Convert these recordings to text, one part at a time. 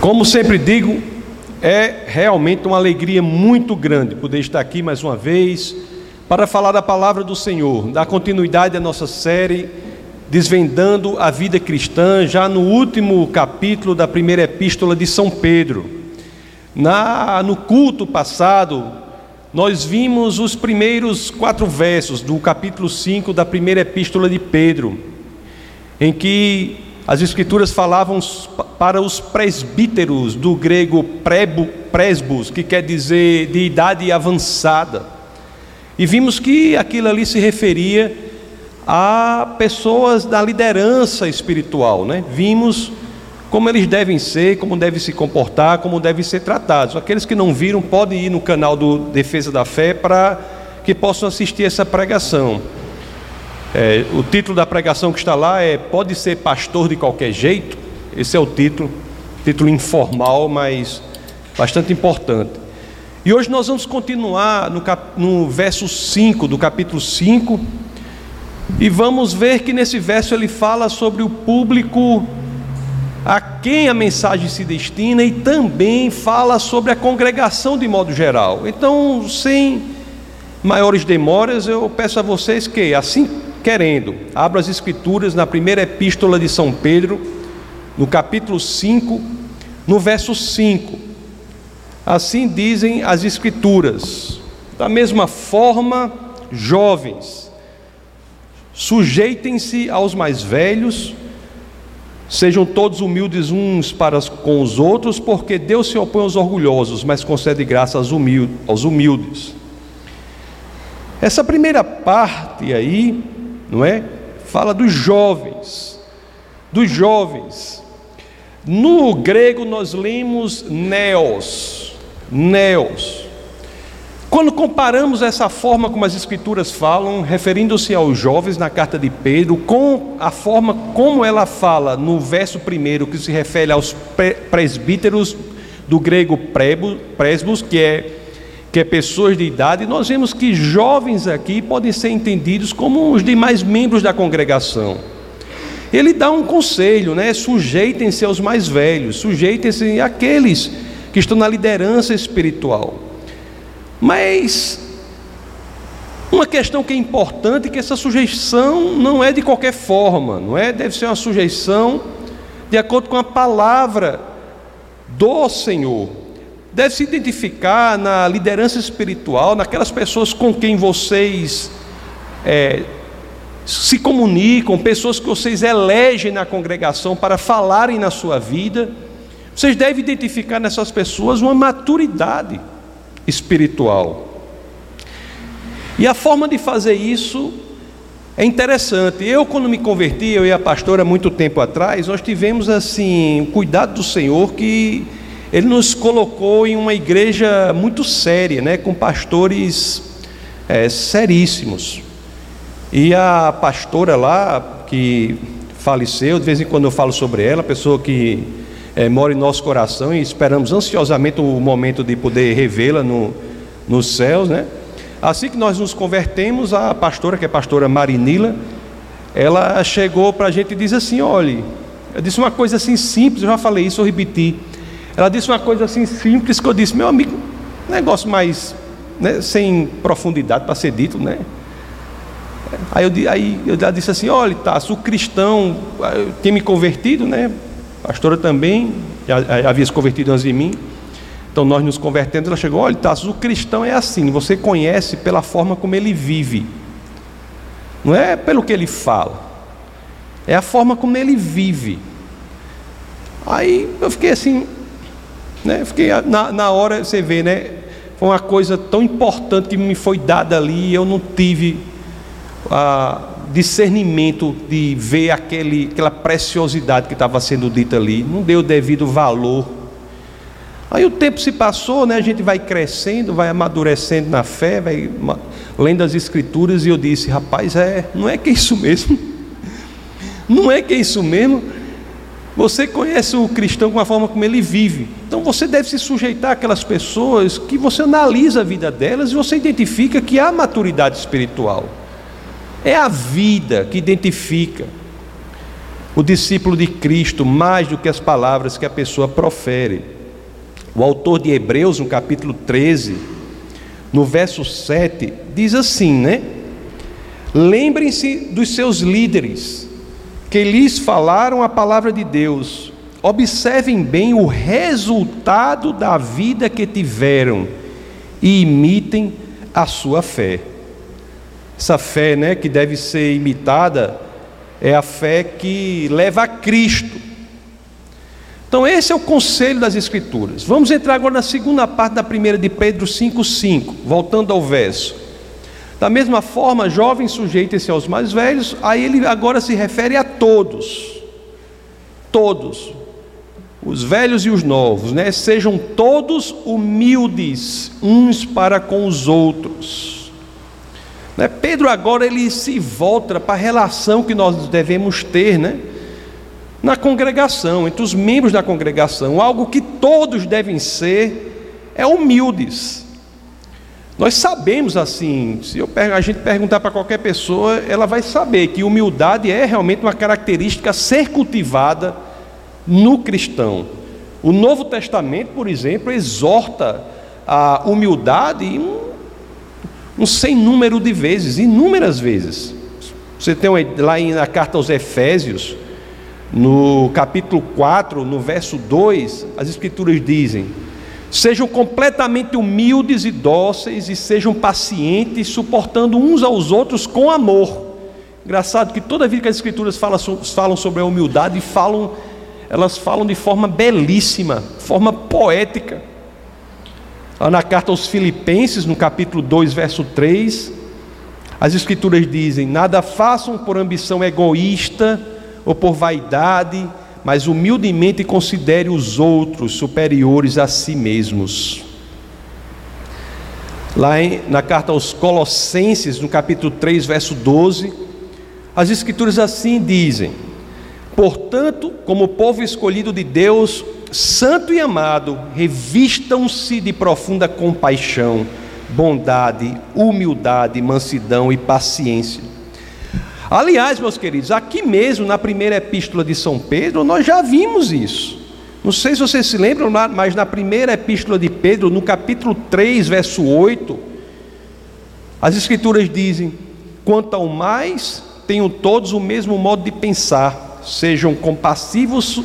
Como sempre digo, é realmente uma alegria muito grande poder estar aqui mais uma vez para falar da palavra do Senhor, dar continuidade à nossa série Desvendando a Vida Cristã, já no último capítulo da primeira epístola de São Pedro. Na, no culto passado, nós vimos os primeiros quatro versos do capítulo 5 da primeira epístola de Pedro, em que as Escrituras falavam para os presbíteros, do grego prebo, presbos, que quer dizer de idade avançada. E vimos que aquilo ali se referia a pessoas da liderança espiritual, né? Vimos como eles devem ser, como devem se comportar, como devem ser tratados. Aqueles que não viram podem ir no canal do Defesa da Fé para que possam assistir essa pregação. É, o título da pregação que está lá é Pode ser pastor de qualquer jeito? Esse é o título, título informal, mas bastante importante. E hoje nós vamos continuar no, cap, no verso 5 do capítulo 5, e vamos ver que nesse verso ele fala sobre o público a quem a mensagem se destina e também fala sobre a congregação de modo geral. Então, sem maiores demoras, eu peço a vocês que, assim querendo, abra as Escrituras na primeira epístola de São Pedro, no capítulo 5, no verso 5. Assim dizem as Escrituras: da mesma forma, jovens, sujeitem-se aos mais velhos, sejam todos humildes uns para com os outros, porque Deus se opõe aos orgulhosos, mas concede graça aos humildes. Essa primeira parte aí não é? Fala dos jovens, dos jovens. No grego nós lemos neos, neos. Quando comparamos essa forma como as escrituras falam, referindo-se aos jovens na carta de Pedro, com a forma como ela fala no verso primeiro, que se refere aos presbíteros do grego presbos, que é que é pessoas de idade, nós vemos que jovens aqui podem ser entendidos como os demais membros da congregação. Ele dá um conselho, né? Sujeitem-se aos mais velhos, sujeitem-se àqueles que estão na liderança espiritual. Mas uma questão que é importante é que essa sujeição não é de qualquer forma, não é? Deve ser uma sujeição de acordo com a palavra do Senhor deve se identificar na liderança espiritual, naquelas pessoas com quem vocês é, se comunicam, pessoas que vocês elegem na congregação para falarem na sua vida. Vocês devem identificar nessas pessoas uma maturidade espiritual. E a forma de fazer isso é interessante. Eu, quando me converti, eu e a pastora, muito tempo atrás, nós tivemos assim, cuidado do Senhor que ele nos colocou em uma igreja muito séria, né, com pastores é, seríssimos. E a pastora lá, que faleceu, de vez em quando eu falo sobre ela, pessoa que é, mora em nosso coração e esperamos ansiosamente o momento de poder revê-la no, nos céus, né? Assim que nós nos convertemos, a pastora, que é a pastora Marinila, ela chegou para a gente e disse assim: olhe, eu disse uma coisa assim simples, eu já falei isso, eu repeti. Ela disse uma coisa assim simples que eu disse, meu amigo, negócio mais né, sem profundidade para ser dito, né? Aí eu, aí já disse assim, olha, tá, o cristão eu tinha me convertido, né? Pastora também, já, já havia se convertido antes de mim. Então nós nos convertemos, ela chegou, olha, tá, o cristão é assim, você conhece pela forma como ele vive. Não é pelo que ele fala. É a forma como ele vive. Aí eu fiquei assim, né? Fiquei na, na hora, você vê, né? Foi uma coisa tão importante que me foi dada ali, eu não tive ah, discernimento de ver aquele, aquela preciosidade que estava sendo dita ali, não deu o devido valor. Aí o tempo se passou, né? A gente vai crescendo, vai amadurecendo na fé, vai lendo as escrituras e eu disse, rapaz, é, não é que é isso mesmo? Não é que é isso mesmo? Você conhece o cristão com a forma como ele vive. Então você deve se sujeitar àquelas pessoas que você analisa a vida delas e você identifica que há maturidade espiritual. É a vida que identifica. o discípulo de Cristo mais do que as palavras que a pessoa profere. O autor de Hebreus, no capítulo 13, no verso 7, diz assim, né? Lembrem-se dos seus líderes, que lhes falaram a palavra de Deus. Observem bem o resultado da vida que tiveram e imitem a sua fé. Essa fé, né, que deve ser imitada, é a fé que leva a Cristo. Então, esse é o conselho das Escrituras. Vamos entrar agora na segunda parte da primeira de Pedro 5,5, voltando ao verso. Da mesma forma, jovens sujeitem-se aos mais velhos, aí ele agora se refere a todos. Todos. Os velhos e os novos, né? Sejam todos humildes uns para com os outros. Né? Pedro agora ele se volta para a relação que nós devemos ter, né? na congregação, entre os membros da congregação, algo que todos devem ser é humildes. Nós sabemos assim, se eu, a gente perguntar para qualquer pessoa, ela vai saber que humildade é realmente uma característica a ser cultivada no cristão. O Novo Testamento, por exemplo, exorta a humildade um, um sem número de vezes, inúmeras vezes. Você tem lá na carta aos Efésios, no capítulo 4, no verso 2, as Escrituras dizem: Sejam completamente humildes e dóceis e sejam pacientes, suportando uns aos outros com amor. Engraçado que toda vez que as Escrituras falam, falam sobre a humildade, falam, elas falam de forma belíssima, forma poética. Lá na carta aos Filipenses, no capítulo 2, verso 3, as Escrituras dizem: Nada façam por ambição egoísta ou por vaidade, mas humildemente considere os outros superiores a si mesmos. Lá em, na carta aos Colossenses, no capítulo 3, verso 12, as Escrituras assim dizem: Portanto, como povo escolhido de Deus, santo e amado, revistam-se de profunda compaixão, bondade, humildade, mansidão e paciência Aliás, meus queridos, aqui mesmo na primeira epístola de São Pedro, nós já vimos isso. Não sei se vocês se lembram, mas na primeira epístola de Pedro, no capítulo 3, verso 8, as Escrituras dizem: Quanto ao mais, tenham todos o mesmo modo de pensar, sejam compassivos,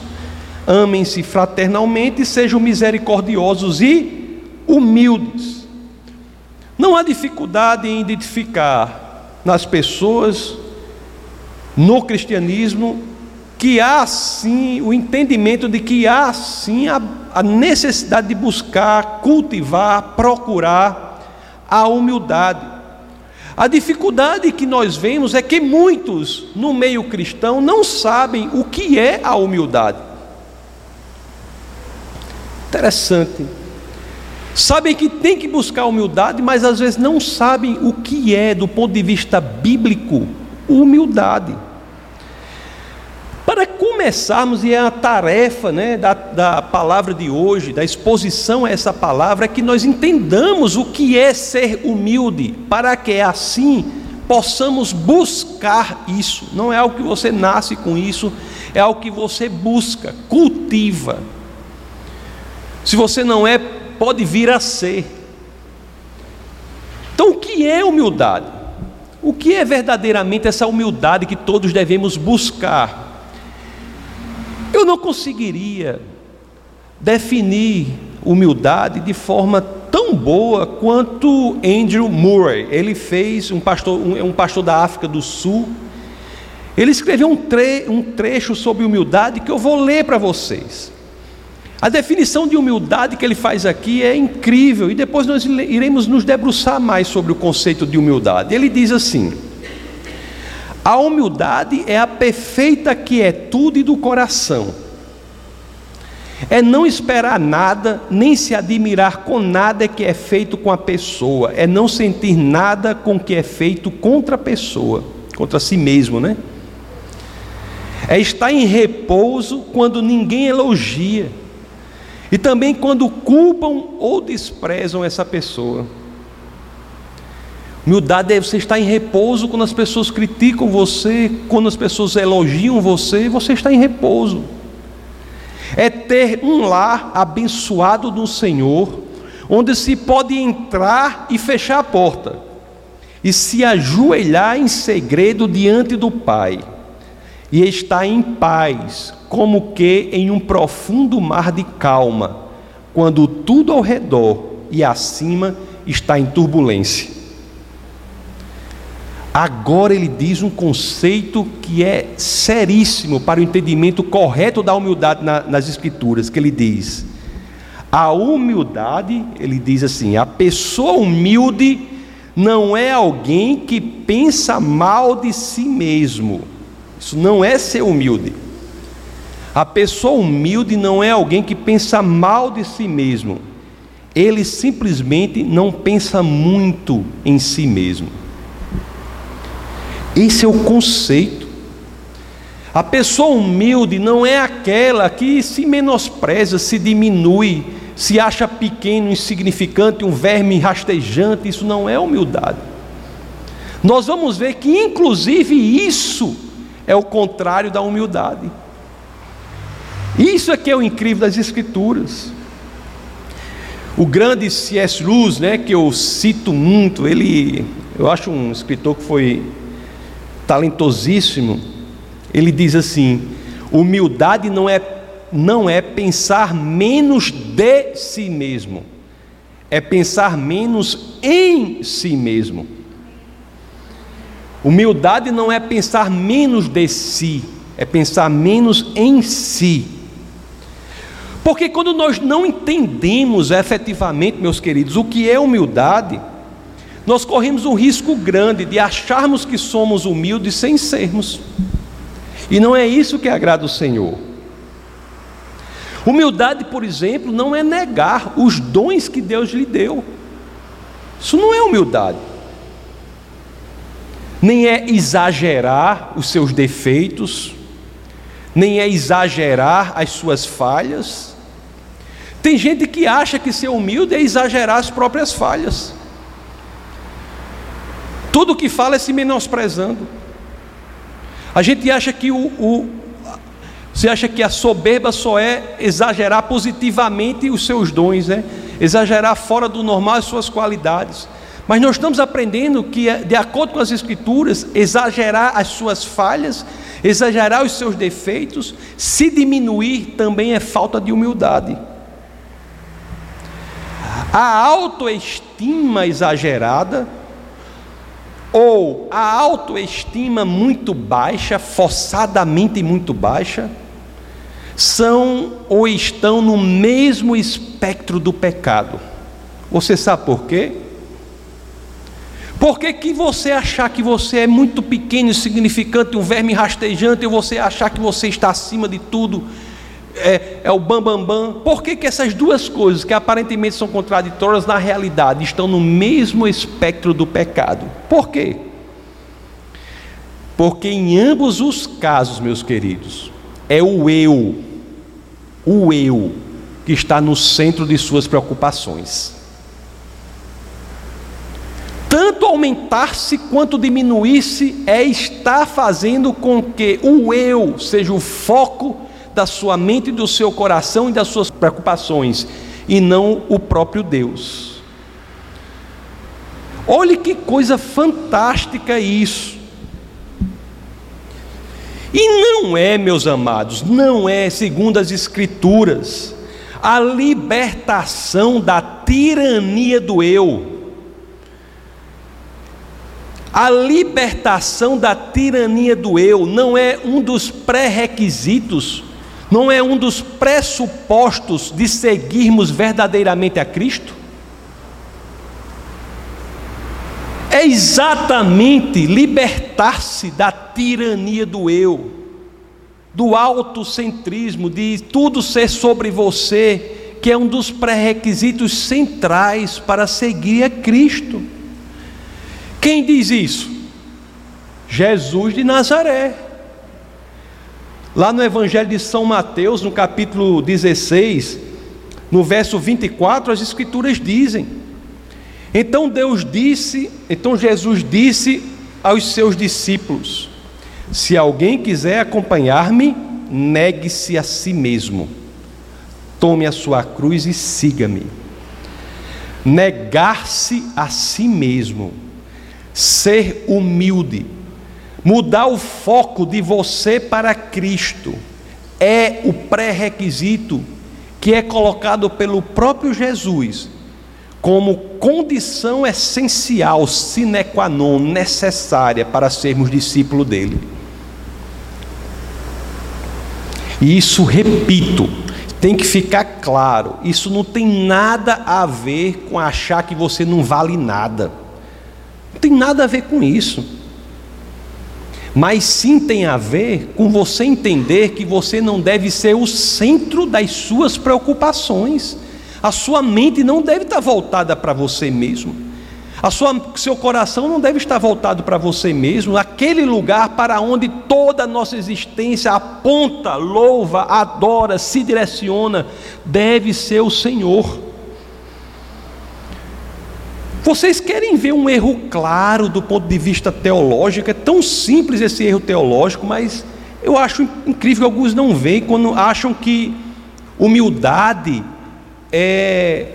amem-se fraternalmente, sejam misericordiosos e humildes. Não há dificuldade em identificar nas pessoas no cristianismo que há sim o entendimento de que há sim a, a necessidade de buscar, cultivar, procurar a humildade. A dificuldade que nós vemos é que muitos no meio cristão não sabem o que é a humildade. Interessante. Sabem que tem que buscar humildade, mas às vezes não sabem o que é, do ponto de vista bíblico, humildade. Para começarmos, e é a tarefa né, da, da palavra de hoje, da exposição a essa palavra, é que nós entendamos o que é ser humilde, para que assim possamos buscar isso. Não é algo que você nasce com isso, é algo que você busca, cultiva. Se você não é, pode vir a ser. Então, o que é humildade? O que é verdadeiramente essa humildade que todos devemos buscar? Eu não conseguiria definir humildade de forma tão boa quanto Andrew Murray. Ele fez um pastor, um, um pastor da África do Sul. Ele escreveu um, tre um trecho sobre humildade que eu vou ler para vocês. A definição de humildade que ele faz aqui é incrível e depois nós iremos nos debruçar mais sobre o conceito de humildade. Ele diz assim: a humildade é a perfeita quietude do coração. É não esperar nada, nem se admirar com nada que é feito com a pessoa. É não sentir nada com que é feito contra a pessoa, contra si mesmo, né? É estar em repouso quando ninguém elogia. E também quando culpam ou desprezam essa pessoa. Humildade é você estar em repouso quando as pessoas criticam você, quando as pessoas elogiam você, você está em repouso. É ter um lar abençoado do Senhor, onde se pode entrar e fechar a porta, e se ajoelhar em segredo diante do Pai, e estar em paz, como que em um profundo mar de calma, quando tudo ao redor e acima está em turbulência. Agora ele diz um conceito que é seríssimo para o entendimento correto da humildade na, nas Escrituras, que ele diz: a humildade, ele diz assim, a pessoa humilde não é alguém que pensa mal de si mesmo. Isso não é ser humilde. A pessoa humilde não é alguém que pensa mal de si mesmo. Ele simplesmente não pensa muito em si mesmo. Esse é o conceito. A pessoa humilde não é aquela que se menospreza, se diminui, se acha pequeno, insignificante, um verme rastejante. Isso não é humildade. Nós vamos ver que, inclusive, isso é o contrário da humildade. Isso é que é o incrível das Escrituras. O grande C.S. Lewis, né, que eu cito muito, ele, eu acho um escritor que foi talentosíssimo, ele diz assim: humildade não é, não é pensar menos de si mesmo, é pensar menos em si mesmo. Humildade não é pensar menos de si, é pensar menos em si. Porque quando nós não entendemos efetivamente, meus queridos, o que é humildade, nós corremos um risco grande de acharmos que somos humildes sem sermos. E não é isso que agrada o Senhor. Humildade, por exemplo, não é negar os dons que Deus lhe deu. Isso não é humildade. Nem é exagerar os seus defeitos, nem é exagerar as suas falhas. Tem gente que acha que ser humilde é exagerar as próprias falhas. Tudo que fala é se menosprezando. A gente acha que o, o você acha que a soberba só é exagerar positivamente os seus dons, né? Exagerar fora do normal as suas qualidades. Mas nós estamos aprendendo que, de acordo com as Escrituras, exagerar as suas falhas, exagerar os seus defeitos, se diminuir também é falta de humildade. A autoestima exagerada ou a autoestima muito baixa, forçadamente muito baixa, são ou estão no mesmo espectro do pecado. Você sabe por quê? Porque que você achar que você é muito pequeno, insignificante, um verme rastejante, ou você achar que você está acima de tudo, é, é o bambambam. Bam, bam. Por que, que essas duas coisas, que aparentemente são contraditórias, na realidade estão no mesmo espectro do pecado? Por quê? Porque em ambos os casos, meus queridos, é o eu, o eu, que está no centro de suas preocupações. Tanto aumentar-se quanto diminuir-se é estar fazendo com que o eu seja o foco da sua mente, do seu coração e das suas preocupações, e não o próprio Deus. Olhe que coisa fantástica isso. E não é, meus amados, não é, segundo as Escrituras, a libertação da tirania do eu. A libertação da tirania do eu não é um dos pré-requisitos não é um dos pressupostos de seguirmos verdadeiramente a Cristo? É exatamente libertar-se da tirania do eu, do autocentrismo, de tudo ser sobre você, que é um dos pré-requisitos centrais para seguir a Cristo. Quem diz isso? Jesus de Nazaré. Lá no Evangelho de São Mateus, no capítulo 16, no verso 24, as Escrituras dizem: Então Deus disse, então Jesus disse aos seus discípulos: Se alguém quiser acompanhar-me, negue-se a si mesmo. Tome a sua cruz e siga-me. Negar-se a si mesmo, ser humilde, mudar o foco de você para Cristo, é o pré-requisito que é colocado pelo próprio Jesus como condição essencial, sine qua non, necessária para sermos discípulos dele. E isso, repito, tem que ficar claro: isso não tem nada a ver com achar que você não vale nada. Não tem nada a ver com isso. Mas sim tem a ver com você entender que você não deve ser o centro das suas preocupações. A sua mente não deve estar voltada para você mesmo. A sua, seu coração não deve estar voltado para você mesmo, aquele lugar para onde toda a nossa existência aponta, louva, adora, se direciona, deve ser o Senhor. Vocês querem ver um erro claro do ponto de vista teológico? É tão simples esse erro teológico, mas eu acho incrível que alguns não veem quando acham que humildade é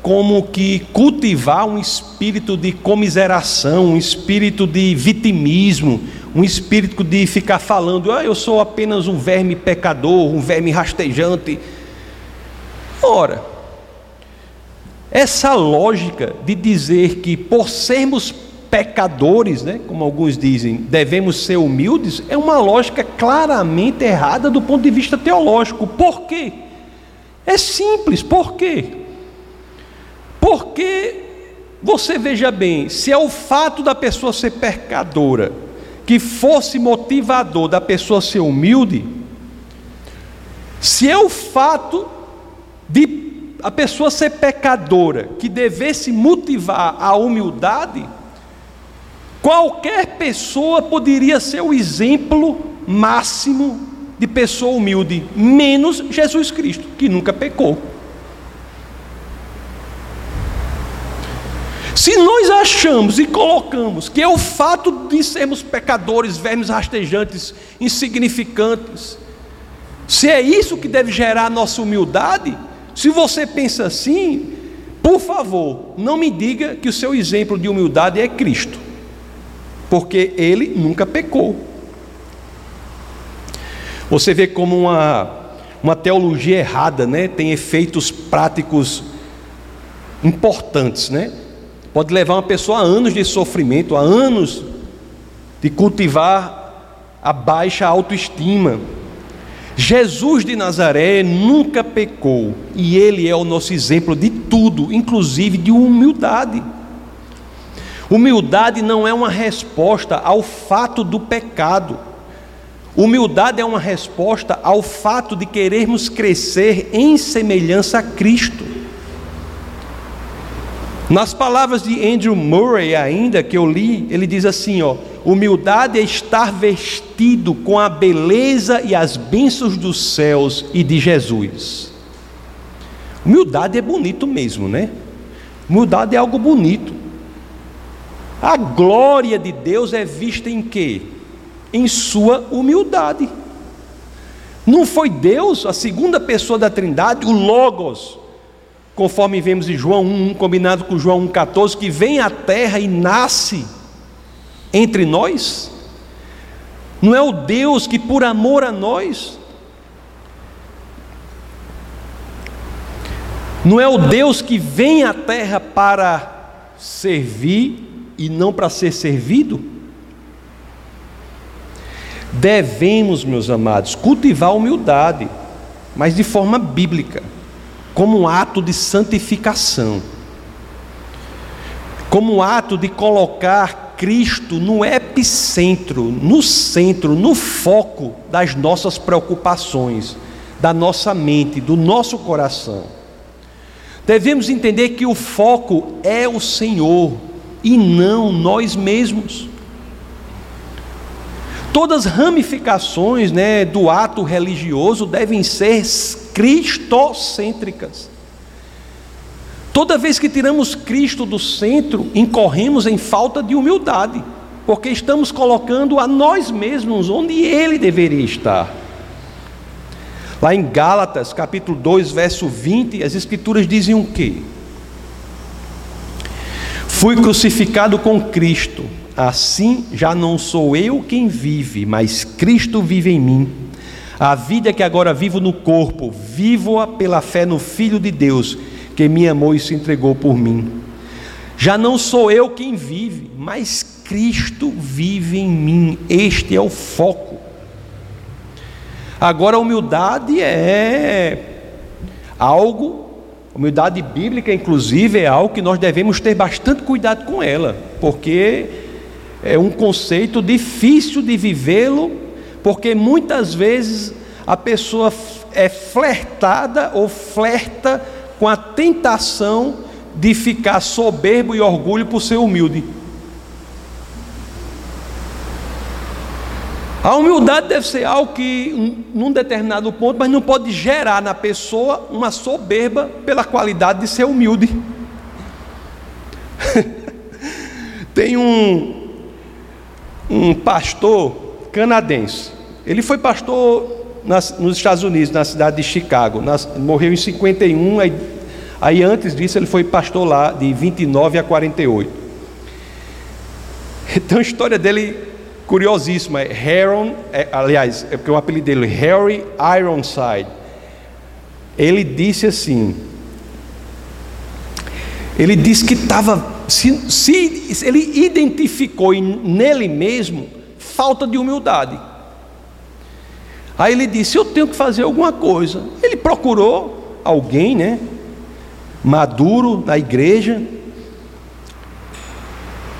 como que cultivar um espírito de comiseração, um espírito de vitimismo, um espírito de ficar falando, ah, eu sou apenas um verme pecador, um verme rastejante. Ora, essa lógica de dizer que por sermos pecadores, né, como alguns dizem, devemos ser humildes, é uma lógica claramente errada do ponto de vista teológico. Por quê? É simples, por quê? Porque você veja bem, se é o fato da pessoa ser pecadora que fosse motivador da pessoa ser humilde, se é o fato de a pessoa ser pecadora que devesse motivar a humildade, qualquer pessoa poderia ser o exemplo máximo de pessoa humilde, menos Jesus Cristo, que nunca pecou. Se nós achamos e colocamos que é o fato de sermos pecadores, vermes rastejantes, insignificantes, se é isso que deve gerar nossa humildade, se você pensa assim, por favor, não me diga que o seu exemplo de humildade é Cristo, porque ele nunca pecou. Você vê como uma, uma teologia errada, né? Tem efeitos práticos importantes, né? Pode levar uma pessoa a anos de sofrimento, a anos de cultivar a baixa autoestima. Jesus de Nazaré nunca pecou e ele é o nosso exemplo de tudo, inclusive de humildade. Humildade não é uma resposta ao fato do pecado. Humildade é uma resposta ao fato de querermos crescer em semelhança a Cristo. Nas palavras de Andrew Murray, ainda que eu li, ele diz assim: ó, humildade é estar vestido com a beleza e as bênçãos dos céus e de Jesus. Humildade é bonito mesmo, né? Humildade é algo bonito. A glória de Deus é vista em quê? Em sua humildade. Não foi Deus, a segunda pessoa da Trindade, o Logos, conforme vemos em João 1, combinado com João 1,14, que vem à terra e nasce entre nós? Não é o Deus que, por amor a nós, não é o Deus que vem à terra para servir e não para ser servido? Devemos, meus amados, cultivar a humildade, mas de forma bíblica como um ato de santificação, como um ato de colocar Cristo no epicentro, no centro, no foco das nossas preocupações, da nossa mente, do nosso coração. Devemos entender que o foco é o Senhor e não nós mesmos. Todas as ramificações né, do ato religioso devem ser cristocêntricas. Toda vez que tiramos Cristo do centro, incorremos em falta de humildade, porque estamos colocando a nós mesmos onde Ele deveria estar. Lá em Gálatas, capítulo 2, verso 20, as Escrituras dizem o quê? Fui crucificado com Cristo, assim já não sou eu quem vive, mas Cristo vive em mim. A vida que agora vivo no corpo, vivo-a pela fé no Filho de Deus que me amou e se entregou por mim. Já não sou eu quem vive, mas Cristo vive em mim. Este é o foco. Agora, a humildade é algo, humildade bíblica, inclusive, é algo que nós devemos ter bastante cuidado com ela, porque é um conceito difícil de vivê-lo, porque muitas vezes a pessoa é flertada ou flerta com a tentação de ficar soberbo e orgulho por ser humilde. A humildade deve ser algo que, num determinado ponto, mas não pode gerar na pessoa uma soberba pela qualidade de ser humilde. Tem um, um pastor canadense, ele foi pastor nas, nos Estados Unidos, na cidade de Chicago. Nas, morreu em 51, aí, aí antes disso ele foi pastor lá, de 29 a 48. Então a história dele curiosíssima. É Heron, é, aliás, é porque o apelido dele é Harry Ironside. Ele disse assim. Ele disse que estava. Se, se, ele identificou nele mesmo falta de humildade. Aí ele disse: Eu tenho que fazer alguma coisa. Ele procurou alguém, né? Maduro na igreja,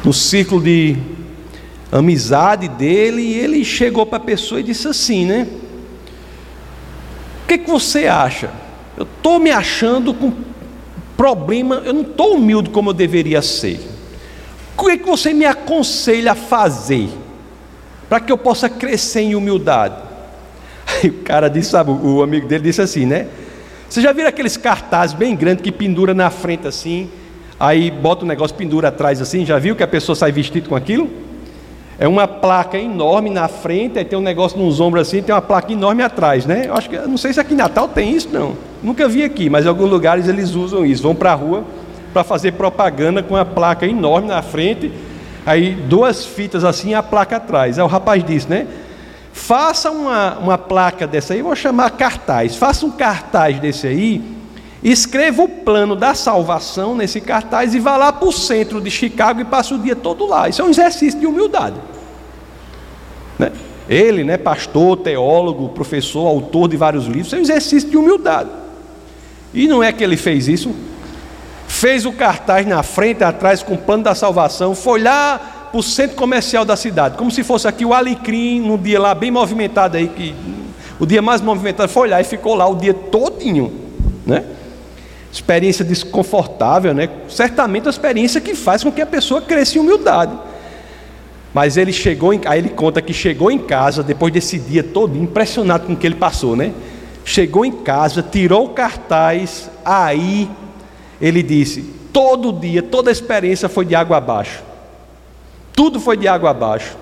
no círculo de amizade dele, e ele chegou para a pessoa e disse assim, né? O que, que você acha? Eu estou me achando com problema, eu não estou humilde como eu deveria ser. O que, que você me aconselha a fazer para que eu possa crescer em humildade? O cara disse, sabe, o amigo dele disse assim, né? Você já viram aqueles cartazes bem grandes que pendura na frente assim, aí bota o negócio, pendura atrás assim, já viu que a pessoa sai vestido com aquilo? É uma placa enorme na frente, aí tem um negócio nos ombros assim, tem uma placa enorme atrás, né? Eu acho que, não sei se aqui em Natal tem isso, não. Nunca vi aqui, mas em alguns lugares eles usam isso. Vão para a rua para fazer propaganda com a placa enorme na frente, aí duas fitas assim e a placa atrás. Aí o rapaz disse, né? Faça uma, uma placa dessa aí, vou chamar cartaz. Faça um cartaz desse aí, escreva o plano da salvação nesse cartaz e vá lá para o centro de Chicago e passe o dia todo lá. Isso é um exercício de humildade. Né? Ele, né, pastor, teólogo, professor, autor de vários livros, é um exercício de humildade. E não é que ele fez isso, fez o cartaz na frente, atrás, com o plano da salvação, foi lá para o centro comercial da cidade, como se fosse aqui o Alecrim, num dia lá bem movimentado aí, que o dia mais movimentado foi lá e ficou lá o dia todinho, né? Experiência desconfortável, né? Certamente uma experiência que faz com que a pessoa cresça em humildade. Mas ele chegou, em, aí ele conta que chegou em casa depois desse dia todo impressionado com o que ele passou, né? Chegou em casa, tirou o cartaz, aí ele disse: todo dia, toda a experiência foi de água abaixo. Tudo foi de água abaixo,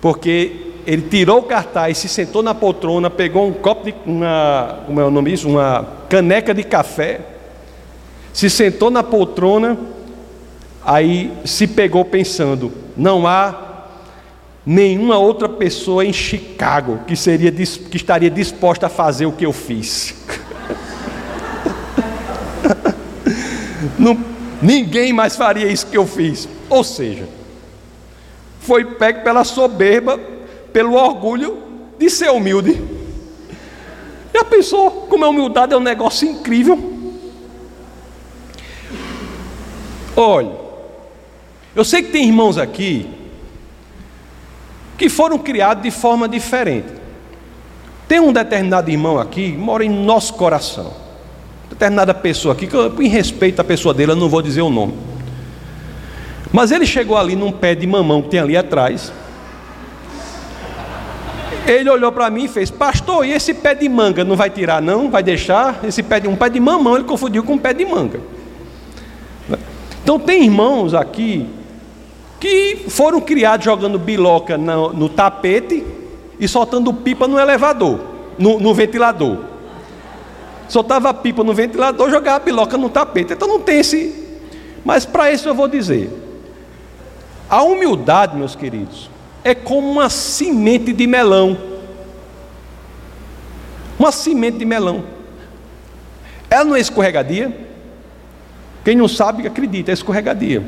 porque ele tirou o cartaz, se sentou na poltrona, pegou um copo de uma, como é o nome disso? Uma caneca de café, se sentou na poltrona, aí se pegou pensando: não há nenhuma outra pessoa em Chicago que seria que estaria disposta a fazer o que eu fiz. não, ninguém mais faria isso que eu fiz. Ou seja, foi pego pela soberba, pelo orgulho de ser humilde. Já pensou como a humildade é um negócio incrível? Olha, eu sei que tem irmãos aqui que foram criados de forma diferente. Tem um determinado irmão aqui mora em nosso coração. Determinada pessoa aqui, que eu, em respeito à pessoa dele, eu não vou dizer o nome. Mas ele chegou ali num pé de mamão que tem ali atrás. Ele olhou para mim e fez: Pastor, e esse pé de manga não vai tirar, não? Vai deixar? Esse pé de um pé de mamão ele confundiu com um pé de manga. Então, tem irmãos aqui que foram criados jogando biloca no, no tapete e soltando pipa no elevador, no, no ventilador. Soltava pipa no ventilador, jogava biloca no tapete. Então não tem esse. Mas para isso eu vou dizer: a humildade, meus queridos, é como uma semente de melão. Uma semente de melão. Ela não é escorregadia. Quem não sabe, acredita, é escorregadia.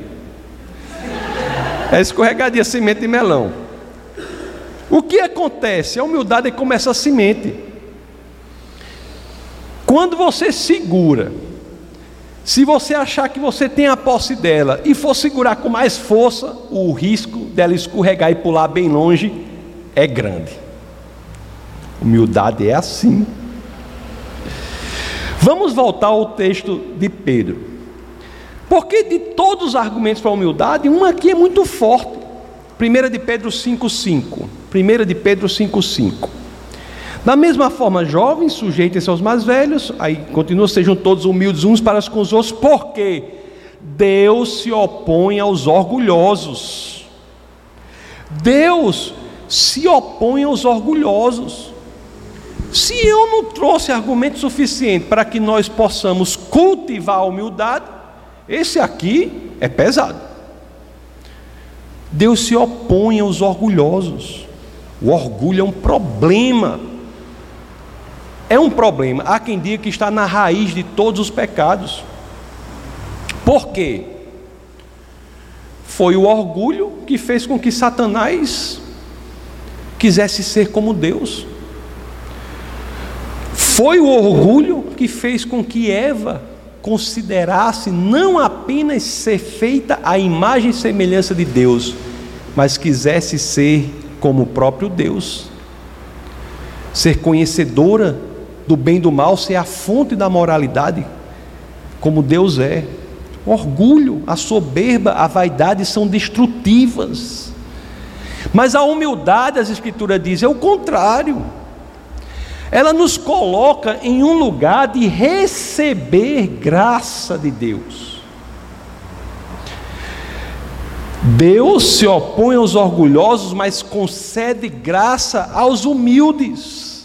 É escorregadia, semente de melão. O que acontece? A humildade é como essa semente. Quando você segura, se você achar que você tem a posse dela e for segurar com mais força, o risco dela escorregar e pular bem longe é grande. Humildade é assim. Vamos voltar ao texto de Pedro. Porque de todos os argumentos para a humildade, um aqui é muito forte. 1 de Pedro 5,5. 1 de Pedro 5,5. Da mesma forma, jovens, sujeitem-se aos mais velhos, aí continua, sejam todos humildes uns para com os outros, porque Deus se opõe aos orgulhosos. Deus se opõe aos orgulhosos. Se eu não trouxe argumento suficiente para que nós possamos cultivar a humildade, esse aqui é pesado. Deus se opõe aos orgulhosos. O orgulho é um problema. É um problema. Há quem diga que está na raiz de todos os pecados. Por quê? Foi o orgulho que fez com que Satanás quisesse ser como Deus. Foi o orgulho que fez com que Eva considerasse não apenas ser feita a imagem e semelhança de Deus, mas quisesse ser como o próprio Deus, ser conhecedora do bem e do mal, ser a fonte da moralidade, como Deus é. O orgulho, a soberba, a vaidade são destrutivas. Mas a humildade, as Escrituras dizem, é o contrário ela nos coloca em um lugar de receber graça de Deus. Deus se opõe aos orgulhosos, mas concede graça aos humildes.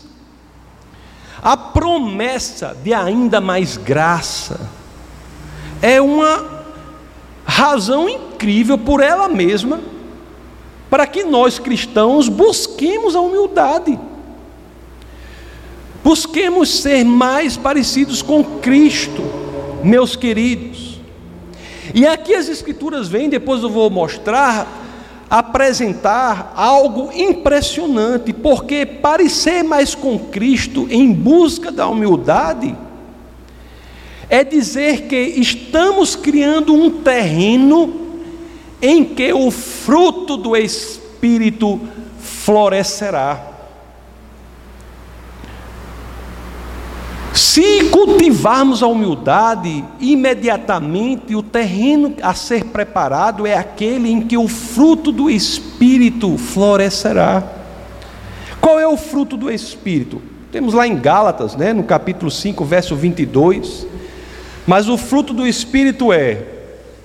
A promessa de ainda mais graça é uma razão incrível por ela mesma para que nós cristãos busquemos a humildade. Busquemos ser mais parecidos com Cristo, meus queridos. E aqui as Escrituras vêm, depois eu vou mostrar, apresentar algo impressionante, porque parecer mais com Cristo em busca da humildade é dizer que estamos criando um terreno em que o fruto do Espírito florescerá. Se cultivarmos a humildade, imediatamente o terreno a ser preparado é aquele em que o fruto do Espírito florescerá. Qual é o fruto do Espírito? Temos lá em Gálatas, né, no capítulo 5, verso 22. Mas o fruto do Espírito é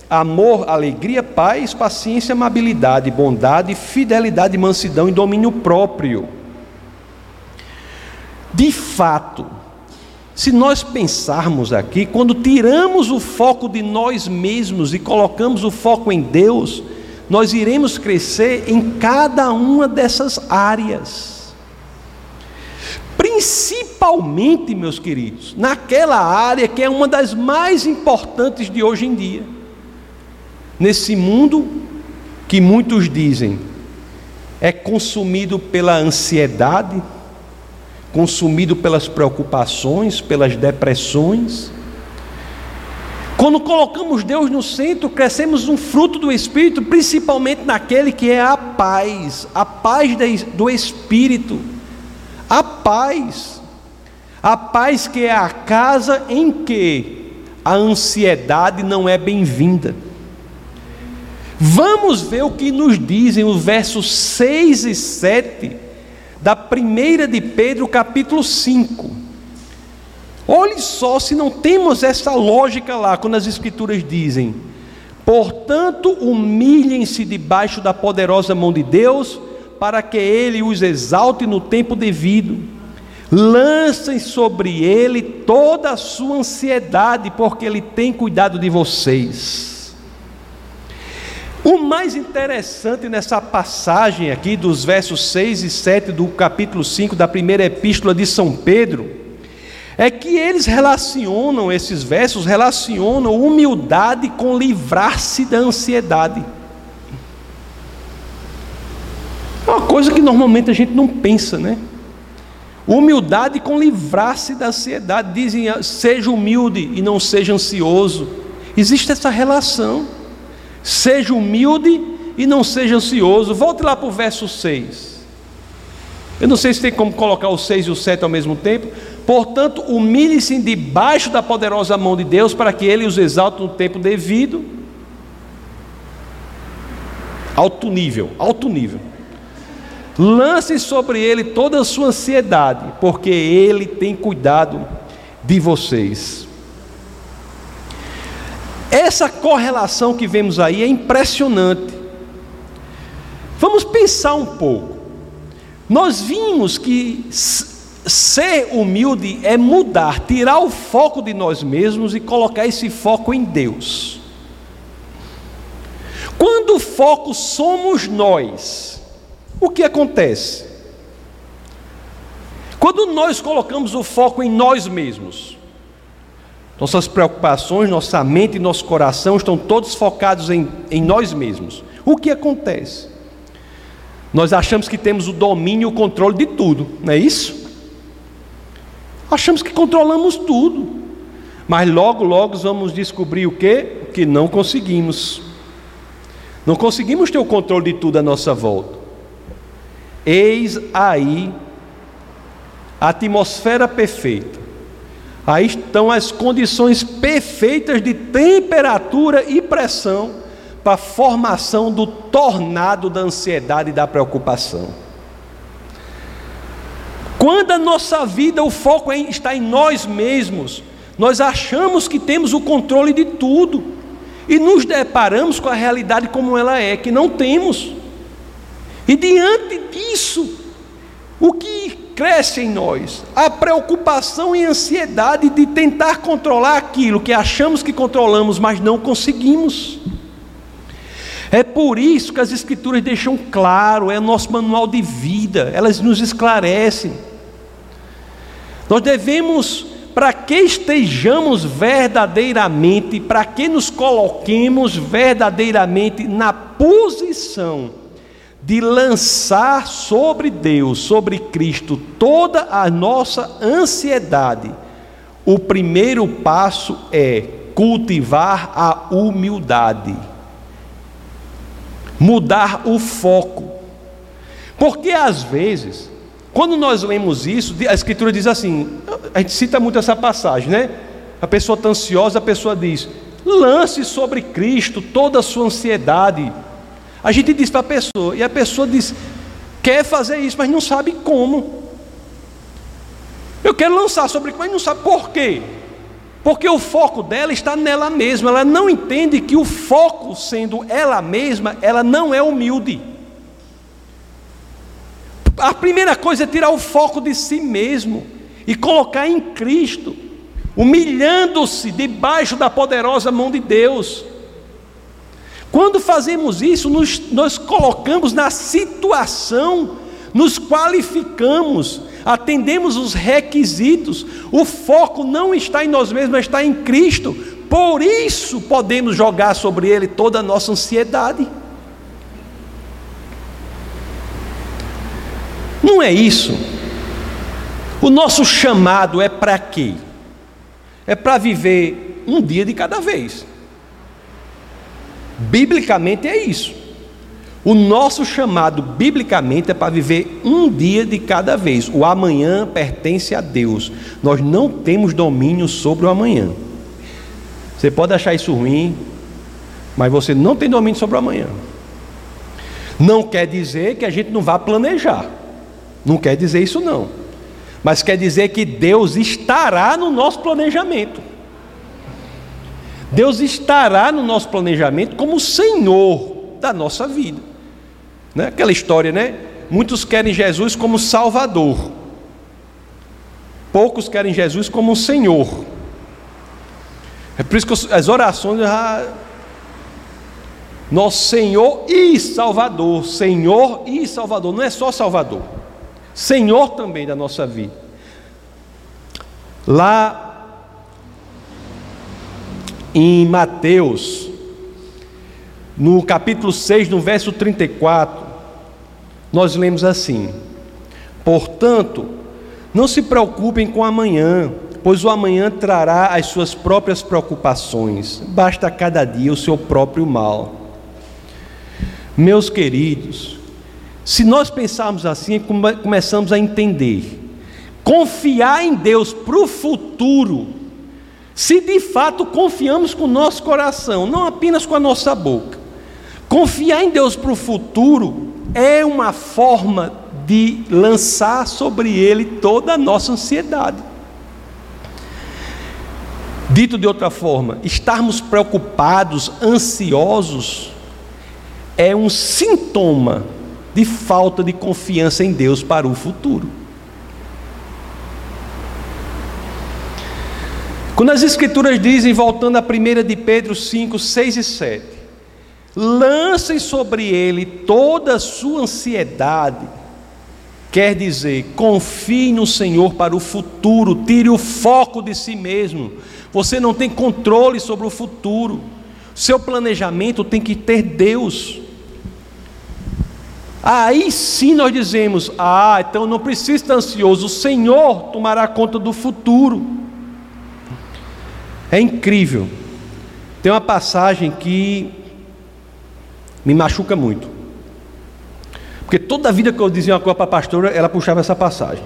amor, alegria, paz, paciência, amabilidade, bondade, fidelidade, mansidão e domínio próprio. De fato, se nós pensarmos aqui, quando tiramos o foco de nós mesmos e colocamos o foco em Deus, nós iremos crescer em cada uma dessas áreas. Principalmente, meus queridos, naquela área que é uma das mais importantes de hoje em dia. Nesse mundo que muitos dizem é consumido pela ansiedade, consumido pelas preocupações, pelas depressões. Quando colocamos Deus no centro, crescemos um fruto do Espírito, principalmente naquele que é a paz, a paz do Espírito, a paz, a paz que é a casa em que a ansiedade não é bem-vinda. Vamos ver o que nos dizem os versos 6 e 7 da primeira de Pedro, capítulo 5. Olhe só se não temos essa lógica lá, quando as Escrituras dizem: Portanto, humilhem-se debaixo da poderosa mão de Deus, para que ele os exalte no tempo devido. Lancem sobre ele toda a sua ansiedade, porque ele tem cuidado de vocês. O mais interessante nessa passagem aqui, dos versos 6 e 7 do capítulo 5 da primeira epístola de São Pedro, é que eles relacionam, esses versos relacionam humildade com livrar-se da ansiedade. É uma coisa que normalmente a gente não pensa, né? Humildade com livrar-se da ansiedade. Dizem, seja humilde e não seja ansioso. Existe essa relação. Seja humilde e não seja ansioso. Volte lá para o verso 6. Eu não sei se tem como colocar o 6 e o 7 ao mesmo tempo, Portanto, humilhe-se debaixo da poderosa mão de Deus para que Ele os exalte no tempo devido. Alto nível, alto nível. Lance sobre Ele toda a sua ansiedade, porque Ele tem cuidado de vocês. Essa correlação que vemos aí é impressionante. Vamos pensar um pouco. Nós vimos que Ser humilde é mudar, tirar o foco de nós mesmos e colocar esse foco em Deus. Quando o foco somos nós, o que acontece? Quando nós colocamos o foco em nós mesmos, nossas preocupações, nossa mente e nosso coração estão todos focados em, em nós mesmos. O que acontece? Nós achamos que temos o domínio e o controle de tudo, não é isso? Achamos que controlamos tudo. Mas logo, logo vamos descobrir o que? Que não conseguimos. Não conseguimos ter o controle de tudo à nossa volta. Eis aí a atmosfera perfeita. Aí estão as condições perfeitas de temperatura e pressão para a formação do tornado da ansiedade e da preocupação. Quando a nossa vida, o foco está em nós mesmos, nós achamos que temos o controle de tudo e nos deparamos com a realidade como ela é, que não temos. E diante disso, o que cresce em nós? A preocupação e ansiedade de tentar controlar aquilo que achamos que controlamos, mas não conseguimos. É por isso que as Escrituras deixam claro, é o nosso manual de vida, elas nos esclarecem. Nós devemos, para que estejamos verdadeiramente, para que nos coloquemos verdadeiramente na posição de lançar sobre Deus, sobre Cristo, toda a nossa ansiedade, o primeiro passo é cultivar a humildade, mudar o foco, porque às vezes quando nós lemos isso, a Escritura diz assim: a gente cita muito essa passagem, né? A pessoa está ansiosa, a pessoa diz: lance sobre Cristo toda a sua ansiedade. A gente diz para a pessoa, e a pessoa diz: quer fazer isso, mas não sabe como. Eu quero lançar sobre Cristo, mas não sabe por quê. Porque o foco dela está nela mesma, ela não entende que o foco, sendo ela mesma, ela não é humilde. A primeira coisa é tirar o foco de si mesmo e colocar em Cristo, humilhando-se debaixo da poderosa mão de Deus. Quando fazemos isso, nos, nós colocamos na situação, nos qualificamos, atendemos os requisitos, o foco não está em nós mesmos, mas está em Cristo, por isso podemos jogar sobre Ele toda a nossa ansiedade. Não é isso. O nosso chamado é para quê? É para viver um dia de cada vez. Biblicamente é isso. O nosso chamado, biblicamente, é para viver um dia de cada vez. O amanhã pertence a Deus. Nós não temos domínio sobre o amanhã. Você pode achar isso ruim, mas você não tem domínio sobre o amanhã. Não quer dizer que a gente não vá planejar. Não quer dizer isso não. Mas quer dizer que Deus estará no nosso planejamento. Deus estará no nosso planejamento como Senhor da nossa vida. Né? Aquela história, né? Muitos querem Jesus como Salvador, poucos querem Jesus como Senhor. É por isso que as orações já. Nosso Senhor e Salvador, Senhor e Salvador, não é só Salvador, Senhor também da nossa vida. Lá em Mateus, no capítulo 6, no verso 34, nós lemos assim: Portanto, não se preocupem com amanhã, pois o amanhã trará as suas próprias preocupações, basta cada dia o seu próprio mal. Meus queridos, se nós pensarmos assim, começamos a entender. Confiar em Deus para o futuro, se de fato confiamos com o nosso coração, não apenas com a nossa boca. Confiar em Deus para o futuro é uma forma de lançar sobre Ele toda a nossa ansiedade. Dito de outra forma, estarmos preocupados, ansiosos, é um sintoma de falta de confiança em Deus para o futuro. Quando as Escrituras dizem, voltando a 1 de Pedro 5, 6 e 7, lancem sobre ele toda a sua ansiedade, quer dizer, confie no Senhor para o futuro, tire o foco de si mesmo. Você não tem controle sobre o futuro, seu planejamento tem que ter Deus. Aí sim nós dizemos: Ah, então não precisa estar ansioso, o Senhor tomará conta do futuro. É incrível. Tem uma passagem que me machuca muito. Porque toda a vida que eu dizia uma coisa para a pastora, ela puxava essa passagem.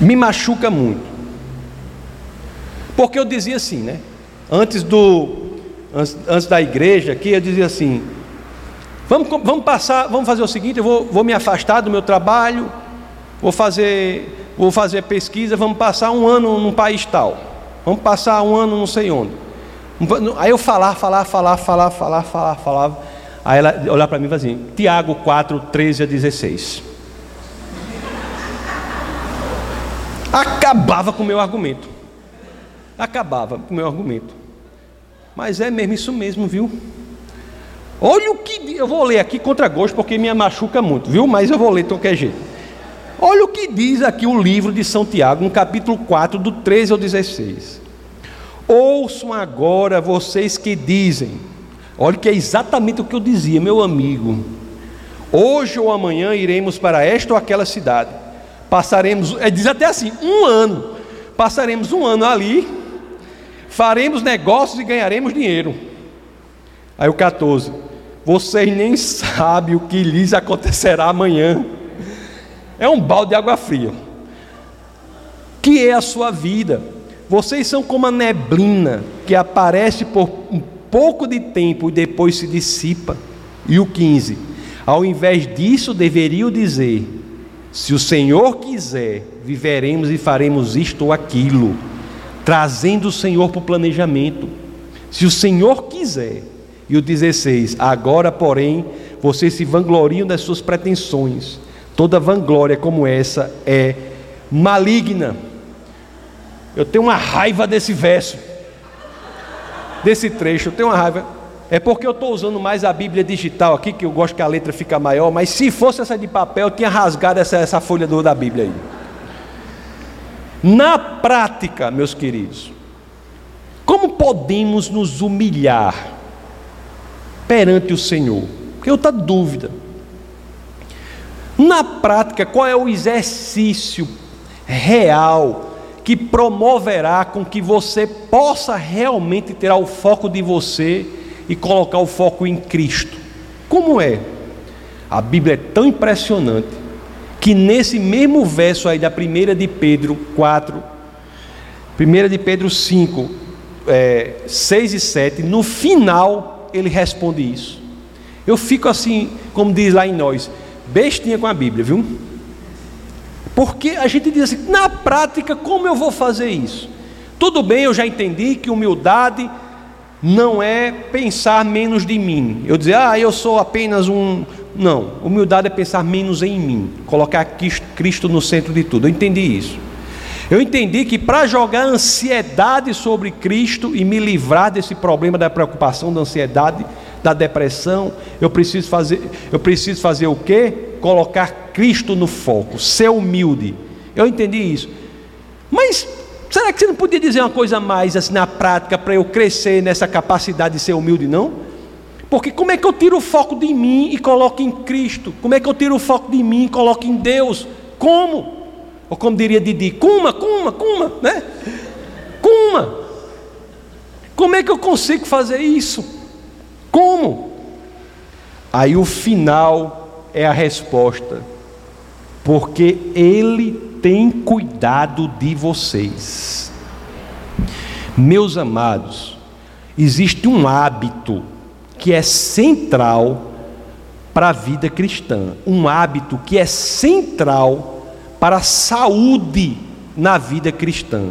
Me machuca muito. Porque eu dizia assim, né? Antes do antes, antes da igreja aqui, eu dizia assim: Vamos, vamos passar, vamos fazer o seguinte, eu vou, vou me afastar do meu trabalho, vou fazer, vou fazer pesquisa, vamos passar um ano num país tal, vamos passar um ano não sei onde. Aí eu falar, falar, falar, falar, falar, falar. Aí ela olhar para mim e falar assim, Tiago 4, 13 a 16. Acabava com o meu argumento. Acabava com o meu argumento. Mas é mesmo isso mesmo, viu? Olha o que. Eu vou ler aqui contra gosto porque me machuca muito, viu? Mas eu vou ler de qualquer jeito. Olha o que diz aqui o livro de São Tiago, no capítulo 4, do 13 ao 16. Ouçam agora vocês que dizem. Olha que é exatamente o que eu dizia, meu amigo. Hoje ou amanhã iremos para esta ou aquela cidade. Passaremos, é, diz até assim, um ano. Passaremos um ano ali, faremos negócios e ganharemos dinheiro. Aí o 14. Vocês nem sabem o que lhes acontecerá amanhã. É um balde de água fria. Que é a sua vida. Vocês são como a neblina que aparece por um pouco de tempo e depois se dissipa. E o 15. Ao invés disso, deveriam dizer: Se o Senhor quiser, viveremos e faremos isto ou aquilo, trazendo o Senhor para o planejamento. Se o Senhor quiser, e o 16: Agora, porém, vocês se vangloriam das suas pretensões. Toda vanglória como essa é maligna. Eu tenho uma raiva desse verso, desse trecho, eu tenho uma raiva. É porque eu estou usando mais a Bíblia digital aqui, que eu gosto que a letra fica maior, mas se fosse essa de papel, eu tinha rasgado essa, essa folha da Bíblia aí. Na prática, meus queridos, como podemos nos humilhar perante o Senhor? Porque outra dúvida. Na prática, qual é o exercício real que promoverá com que você possa realmente tirar o foco de você e colocar o foco em Cristo? Como é? A Bíblia é tão impressionante que nesse mesmo verso aí da primeira de Pedro 4, primeira de Pedro 5, é, 6 e 7, no final ele responde isso. Eu fico assim, como diz lá em nós, bestinha com a Bíblia, viu? Porque a gente diz assim, na prática, como eu vou fazer isso? Tudo bem, eu já entendi que humildade não é pensar menos de mim. Eu dizer, ah, eu sou apenas um. Não, humildade é pensar menos em mim, colocar Cristo no centro de tudo. Eu entendi isso. Eu entendi que para jogar ansiedade sobre Cristo e me livrar desse problema da preocupação, da ansiedade, da depressão, eu preciso fazer, eu preciso fazer o quê? Colocar Cristo no foco, ser humilde. Eu entendi isso. Mas será que você não podia dizer uma coisa mais assim na prática para eu crescer nessa capacidade de ser humilde, não? Porque como é que eu tiro o foco de mim e coloco em Cristo? Como é que eu tiro o foco de mim e coloco em Deus? Como? Ou como diria Didi, cuma, cuma, cuma, né? Cuma. Como é que eu consigo fazer isso? Como? Aí o final é a resposta. Porque Ele tem cuidado de vocês. Meus amados, existe um hábito que é central para a vida cristã, um hábito que é central para a saúde na vida cristã.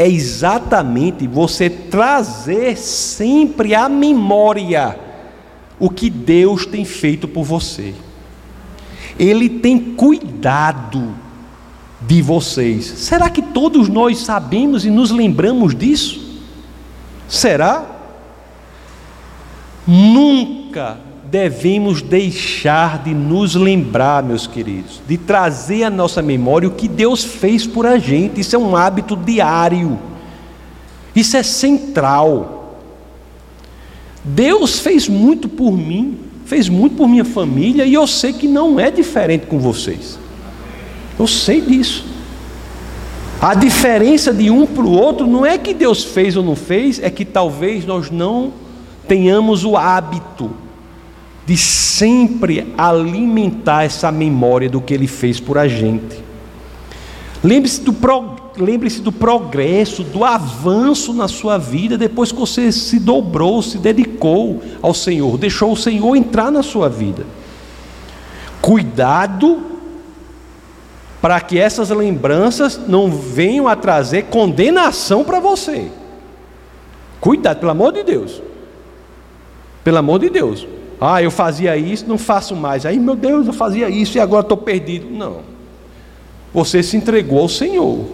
É exatamente você trazer sempre à memória o que Deus tem feito por você. Ele tem cuidado de vocês. Será que todos nós sabemos e nos lembramos disso? Será? Nunca devemos deixar de nos lembrar, meus queridos, de trazer à nossa memória o que Deus fez por a gente. Isso é um hábito diário. Isso é central. Deus fez muito por mim, fez muito por minha família e eu sei que não é diferente com vocês. Eu sei disso. A diferença de um para o outro não é que Deus fez ou não fez, é que talvez nós não tenhamos o hábito de sempre alimentar essa memória do que ele fez por a gente. Lembre-se do, pro, lembre do progresso, do avanço na sua vida depois que você se dobrou, se dedicou ao Senhor, deixou o Senhor entrar na sua vida. Cuidado para que essas lembranças não venham a trazer condenação para você. Cuidado, pelo amor de Deus. Pelo amor de Deus. Ah, eu fazia isso, não faço mais. Aí, meu Deus, eu fazia isso e agora estou perdido. Não. Você se entregou ao Senhor.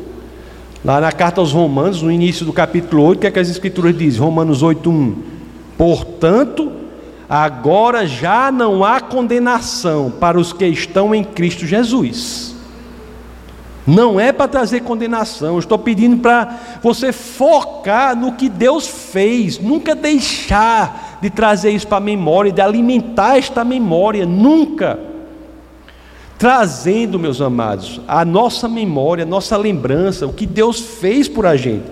Lá na carta aos Romanos, no início do capítulo 8, o que, é que as Escrituras dizem? Romanos 8:1. Portanto, agora já não há condenação para os que estão em Cristo Jesus. Não é para trazer condenação, eu estou pedindo para você focar no que Deus fez, nunca deixar de trazer isso para a memória, de alimentar esta memória, nunca. Trazendo, meus amados, a nossa memória, a nossa lembrança, o que Deus fez por a gente.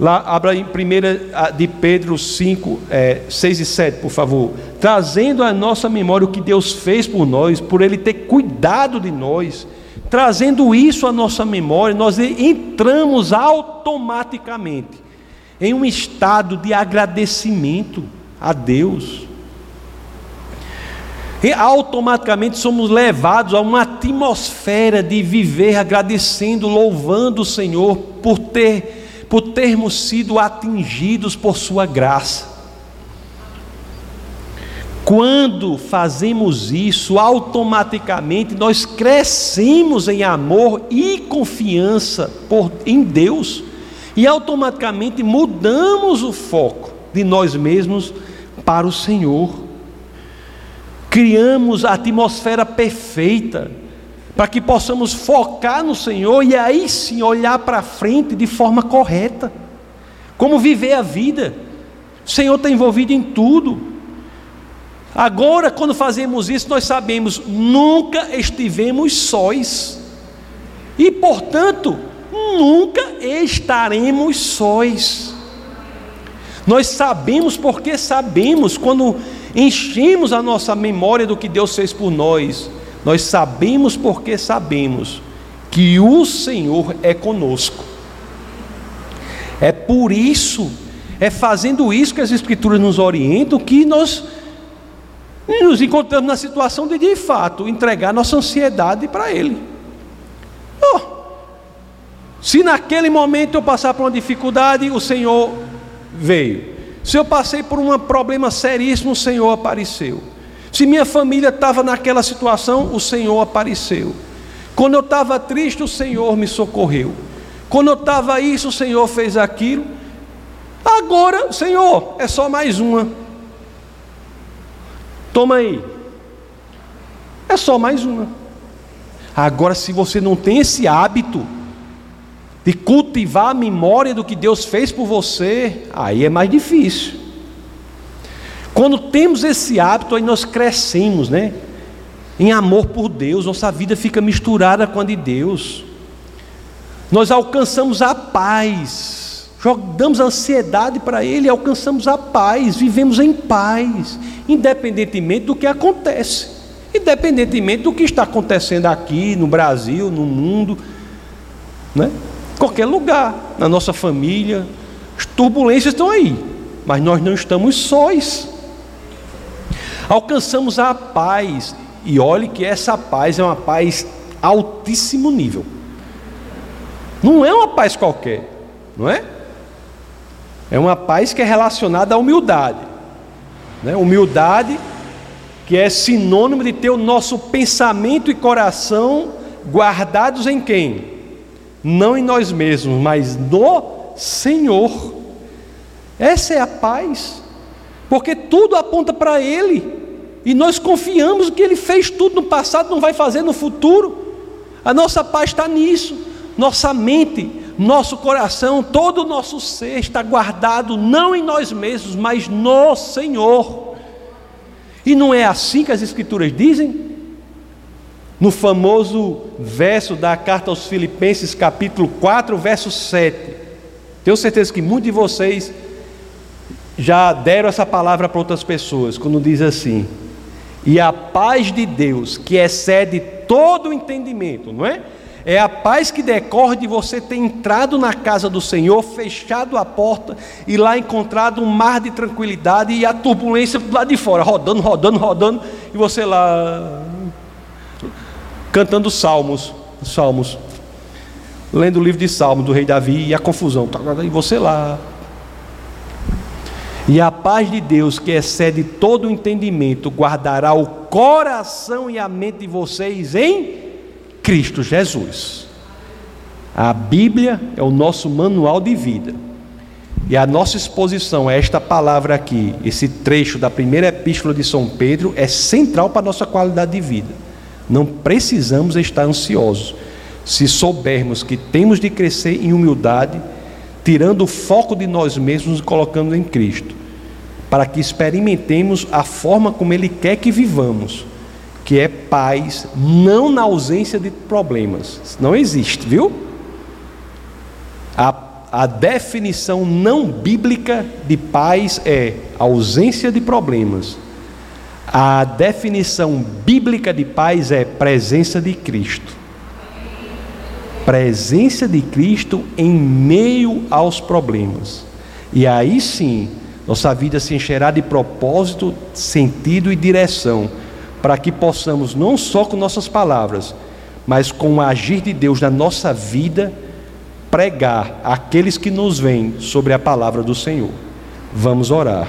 Lá, abra em 1 de Pedro 5, é, 6 e 7, por favor. Trazendo à nossa memória o que Deus fez por nós, por Ele ter cuidado de nós. Trazendo isso à nossa memória, nós entramos automaticamente em um estado de agradecimento a Deus. E automaticamente somos levados a uma atmosfera de viver agradecendo, louvando o Senhor por ter por termos sido atingidos por sua graça. Quando fazemos isso, automaticamente nós crescemos em amor e confiança por, em Deus, e automaticamente mudamos o foco de nós mesmos para o Senhor. Criamos a atmosfera perfeita para que possamos focar no Senhor e aí sim olhar para frente de forma correta. Como viver a vida. O Senhor está envolvido em tudo. Agora, quando fazemos isso, nós sabemos, nunca estivemos sós. E, portanto, nunca estaremos sós. Nós sabemos porque sabemos, quando enchemos a nossa memória do que Deus fez por nós, nós sabemos porque sabemos que o Senhor é conosco. É por isso, é fazendo isso que as Escrituras nos orientam, que nós nos encontramos na situação de, de fato, entregar nossa ansiedade para Ele. Oh, Se naquele momento eu passar por uma dificuldade, o Senhor veio. Se eu passei por um problema seríssimo, o Senhor apareceu. Se minha família estava naquela situação, o Senhor apareceu. Quando eu estava triste, o Senhor me socorreu. Quando eu estava isso, o Senhor fez aquilo. Agora, Senhor, é só mais uma. Toma aí. É só mais uma. Agora, se você não tem esse hábito de cultivar a memória do que Deus fez por você, aí é mais difícil. Quando temos esse hábito, aí nós crescemos, né? Em amor por Deus, nossa vida fica misturada com a de Deus. Nós alcançamos a paz, jogamos a ansiedade para Ele, alcançamos a paz, vivemos em paz, independentemente do que acontece, independentemente do que está acontecendo aqui no Brasil, no mundo, né? Qualquer lugar, na nossa família, as turbulências estão aí, mas nós não estamos sós. Alcançamos a paz, e olhe que essa paz é uma paz altíssimo nível. Não é uma paz qualquer, não é? É uma paz que é relacionada à humildade. Né? Humildade que é sinônimo de ter o nosso pensamento e coração guardados em quem? Não em nós mesmos, mas no Senhor. Essa é a paz, porque tudo aponta para Ele, e nós confiamos que Ele fez tudo no passado, não vai fazer no futuro. A nossa paz está nisso nossa mente, nosso coração, todo o nosso ser está guardado não em nós mesmos, mas no Senhor. E não é assim que as Escrituras dizem? No famoso verso da carta aos Filipenses, capítulo 4, verso 7. Tenho certeza que muitos de vocês já deram essa palavra para outras pessoas, quando diz assim: E a paz de Deus, que excede todo o entendimento, não é? É a paz que decorre de você ter entrado na casa do Senhor, fechado a porta e lá encontrado um mar de tranquilidade e a turbulência do lado de fora, rodando, rodando, rodando, e você lá cantando salmos, salmos, lendo o livro de Salmos do rei Davi e a confusão, e você lá. E a paz de Deus, que excede todo o entendimento, guardará o coração e a mente de vocês em Cristo Jesus. A Bíblia é o nosso manual de vida. E a nossa exposição a esta palavra aqui, esse trecho da primeira epístola de São Pedro, é central para a nossa qualidade de vida. Não precisamos estar ansiosos se soubermos que temos de crescer em humildade, tirando o foco de nós mesmos e colocando em Cristo, para que experimentemos a forma como Ele quer que vivamos que é paz, não na ausência de problemas. Não existe, viu? A, a definição não bíblica de paz é ausência de problemas. A definição bíblica de paz é presença de Cristo. Presença de Cristo em meio aos problemas. E aí sim, nossa vida se encherá de propósito, sentido e direção para que possamos, não só com nossas palavras, mas com o agir de Deus na nossa vida, pregar àqueles que nos vêm sobre a palavra do Senhor. Vamos orar.